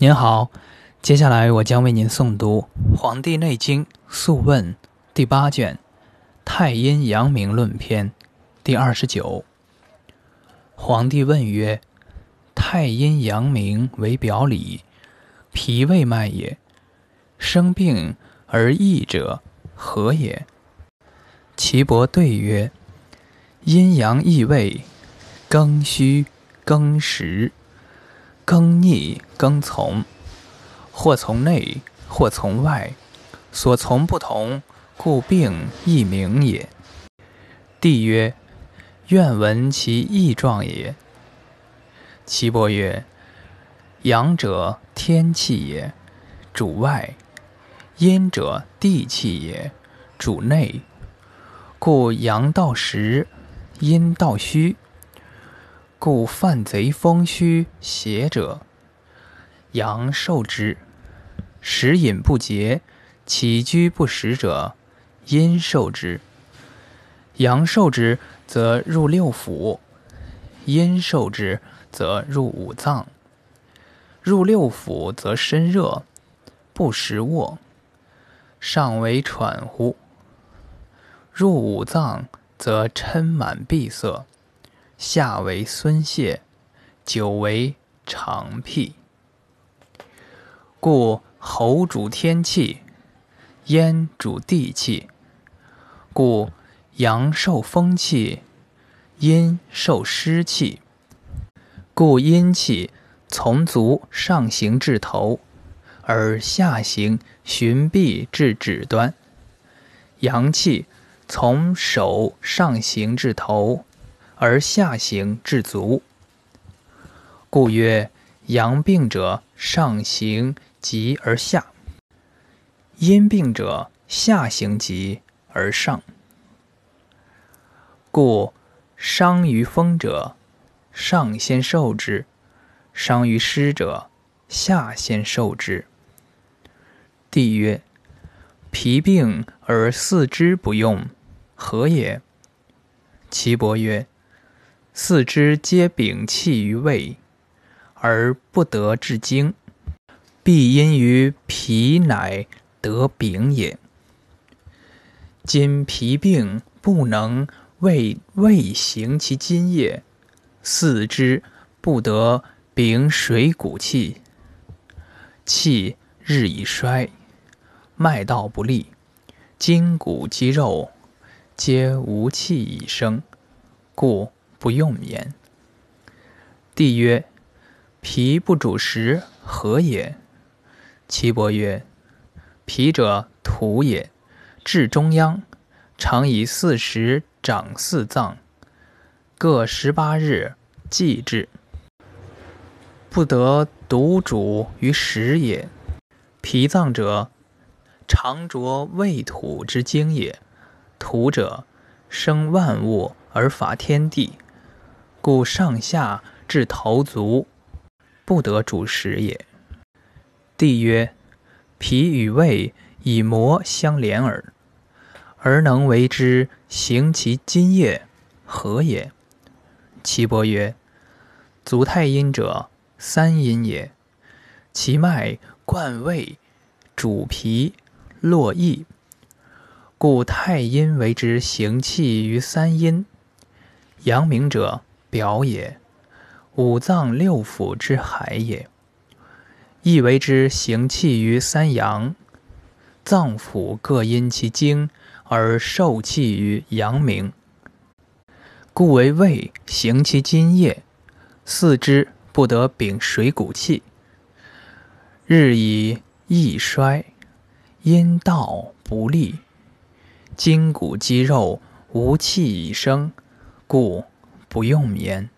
您好，接下来我将为您诵读《黄帝内经·素问》第八卷《太阴阳明论篇》第二十九。皇帝问曰：“太阴阳明为表里，脾胃脉也。生病而易者，何也？”岐伯对曰：“阴阳易位，更虚更实。”更逆更从，或从内，或从外，所从不同，故病亦明也。帝曰：愿闻其异状也。岐伯曰：阳者天气也，主外；阴者地气也，主内。故阳道实，阴道虚。故犯贼风虚邪者，阳受之；食饮不节，起居不食者，阴受之。阳受之，则入六腑；阴受之，则入五脏。入六腑，则身热，不食卧，上为喘乎；入五脏，则嗔满闭塞。下为孙泄，久为长辟。故喉主天气，咽主地气。故阳受风气，阴受湿气。故阴气从足上行至头，而下行循臂至指端；阳气从手上行至头。而下行至足，故曰：阳病者上行急而下，阴病者下行急而上。故伤于风者，上先受之；伤于湿者，下先受之。帝曰：脾病而四肢不用，何也？岐伯曰：四肢皆禀气于胃，而不得至精，必因于脾乃得禀也。今脾病不能为胃行其津液，四肢不得禀水谷气，气日以衰，脉道不利，筋骨肌肉皆无气以生，故。不用言。帝曰：脾不主食，何也？岐伯曰：脾者土也，至中央，常以四时长四脏，各十八日祭之，不得独主于食也。脾脏者，常着未土之精也。土者，生万物而法天地。故上下至头足，不得主食也。帝曰：脾与胃以膜相连耳，而能为之行其津液，何也？岐伯曰：足太阴者，三阴也。其脉贯胃，主脾，络意，故太阴为之行气于三阴。阳明者。表也，五脏六腑之海也，亦为之行气于三阳。脏腑各因其精而受气于阳明，故为胃行其津液，四肢不得禀水谷气，日以易衰，阴道不利，筋骨肌肉无气以生，故。不用眠。